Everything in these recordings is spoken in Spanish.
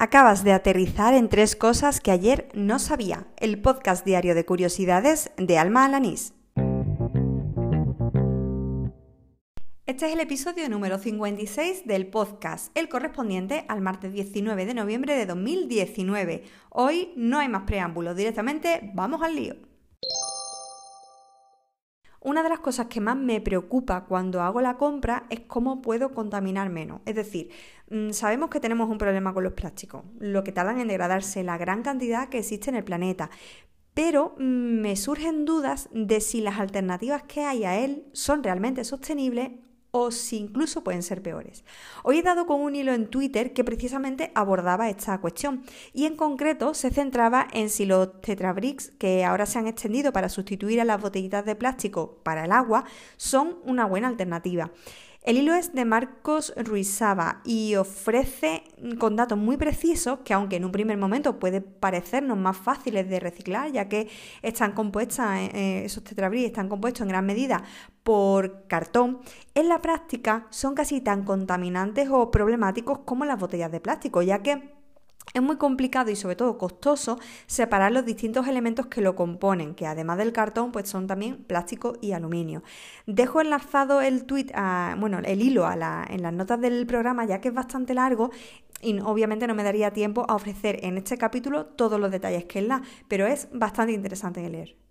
Acabas de aterrizar en tres cosas que ayer no sabía. El podcast diario de curiosidades de Alma Alanís. Este es el episodio número 56 del podcast, el correspondiente al martes 19 de noviembre de 2019. Hoy no hay más preámbulos, directamente vamos al lío. Una de las cosas que más me preocupa cuando hago la compra es cómo puedo contaminar menos. Es decir, mm, sabemos que tenemos un problema con los plásticos, lo que tardan en degradarse, la gran cantidad que existe en el planeta. Pero mm, me surgen dudas de si las alternativas que hay a él son realmente sostenibles o si incluso pueden ser peores. Hoy he dado con un hilo en Twitter que precisamente abordaba esta cuestión y en concreto se centraba en si los tetrabricks que ahora se han extendido para sustituir a las botellitas de plástico para el agua son una buena alternativa. El hilo es de Marcos Ruizaba y ofrece con datos muy precisos que aunque en un primer momento puede parecernos más fáciles de reciclar, ya que están compuestas, eh, eh, esos tetrabris están compuestos en gran medida por cartón, en la práctica son casi tan contaminantes o problemáticos como las botellas de plástico, ya que es muy complicado y sobre todo costoso separar los distintos elementos que lo componen, que además del cartón pues son también plástico y aluminio. Dejo enlazado el tweet, bueno, el hilo en las notas del programa ya que es bastante largo y obviamente no me daría tiempo a ofrecer en este capítulo todos los detalles que él da, pero es bastante interesante de leer.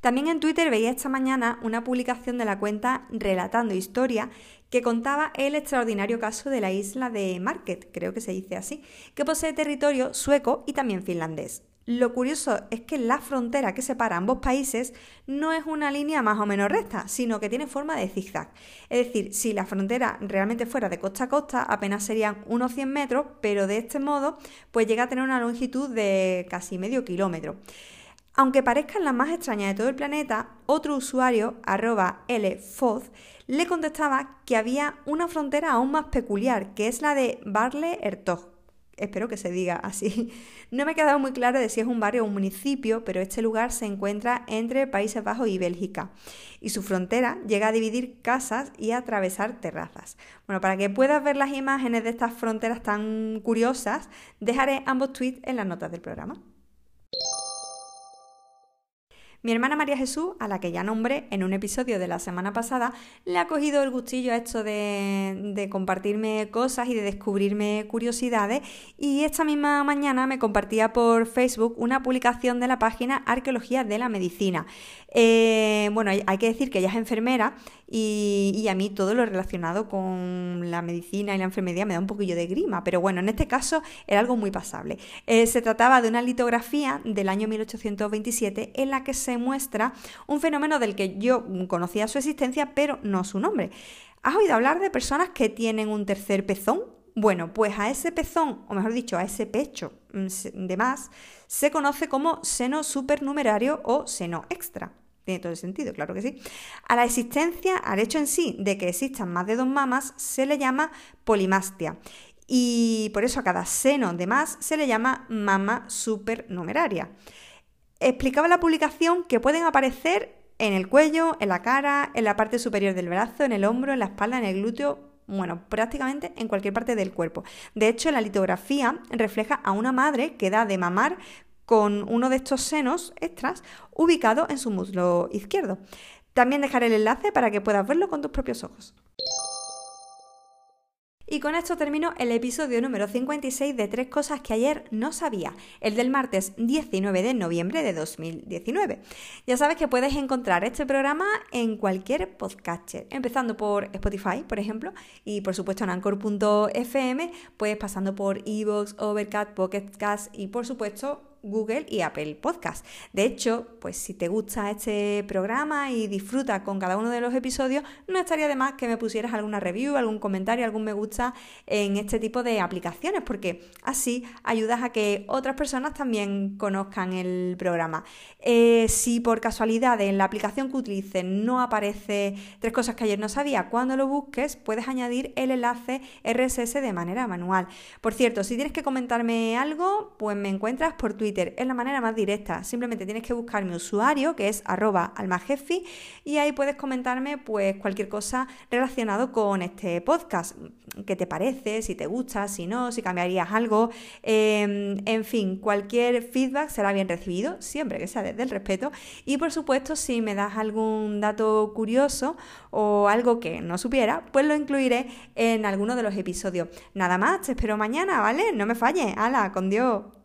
También en Twitter veía esta mañana una publicación de la cuenta Relatando Historia que contaba el extraordinario caso de la isla de Market, creo que se dice así, que posee territorio sueco y también finlandés. Lo curioso es que la frontera que separa ambos países no es una línea más o menos recta, sino que tiene forma de zigzag. Es decir, si la frontera realmente fuera de costa a costa, apenas serían unos 100 metros, pero de este modo, pues llega a tener una longitud de casi medio kilómetro. Aunque parezcan las más extrañas de todo el planeta, otro usuario, arroba lfoz, le contestaba que había una frontera aún más peculiar, que es la de Barle-Hertog. Espero que se diga así. No me ha quedado muy claro de si es un barrio o un municipio, pero este lugar se encuentra entre Países Bajos y Bélgica. Y su frontera llega a dividir casas y a atravesar terrazas. Bueno, para que puedas ver las imágenes de estas fronteras tan curiosas, dejaré ambos tweets en las notas del programa. Mi hermana María Jesús, a la que ya nombré en un episodio de la semana pasada, le ha cogido el gustillo a esto de, compartirme cosas y de descubrirme curiosidades y esta misma mañana me compartía por Facebook una publicación de la página Arqueología de la Medicina. Eh, bueno, hay, que decir que ella es enfermera y, a mí todo lo relacionado con la medicina y la enfermería me da un poquillo de grima, pero bueno, en este caso era algo muy pasable. Eh, se trataba de una litografía del año 1827 en la que se muestra un fenómeno del que yo conocía su existencia, pero no su nombre. ¿Has oído hablar de personas que tienen un tercer pezón? Bueno, pues a ese pezón, o mejor dicho, a ese pecho mm, de más, se conoce como seno supernumerario o seno extra. Tiene todo el sentido, claro que sí. A la existencia, al hecho en sí de que existan más de dos mamas, se le llama polimastia. Y por eso a cada seno de más se le llama mama supernumeraria. Explicaba la publicación que pueden aparecer en el cuello, en la cara, en la parte superior del brazo, en el hombro, en la espalda, en el glúteo, bueno, prácticamente en cualquier parte del cuerpo. De hecho, la litografía refleja a una madre que da de mamar con uno de estos senos extras ubicado en su muslo izquierdo. También dejaré el enlace para que puedas verlo con tus propios ojos. Y con esto termino el episodio número 56 de Tres Cosas que ayer no sabía, el del martes 19 de noviembre de 2019. Ya sabes que puedes encontrar este programa en cualquier podcatcher, empezando por Spotify, por ejemplo, y por supuesto en anchor.fm, pues pasando por Evox, Overcast, Pocket Cast y por supuesto Google y Apple Podcast. De hecho, pues si te gusta este programa y disfrutas con cada uno de los episodios, no estaría de más que me pusieras alguna review, algún comentario, algún me gusta en este tipo de aplicaciones, porque así ayudas a que otras personas también conozcan el programa. Eh, si por casualidad en la aplicación que utilices no aparece tres cosas que ayer no sabía, cuando lo busques puedes añadir el enlace RSS de manera manual. Por cierto, si tienes que comentarme algo, pues me encuentras por Twitter Es la manera más directa. Simplemente tienes que buscar mi usuario, que es arroba almajefi, y ahí puedes comentarme pues cualquier cosa relacionado con este podcast. ¿Qué te parece? Si te gusta, si no, si cambiarías algo. Em, en fin, cualquier feedback será bien recibido, siempre que sea desde el respeto. Y por supuesto, si me das algún dato curioso o algo que no supiera, pues lo incluiré en alguno de los episodios. Nada más, te espero mañana, ¿vale? No me falles. ¡Hala! ¡Con Dios!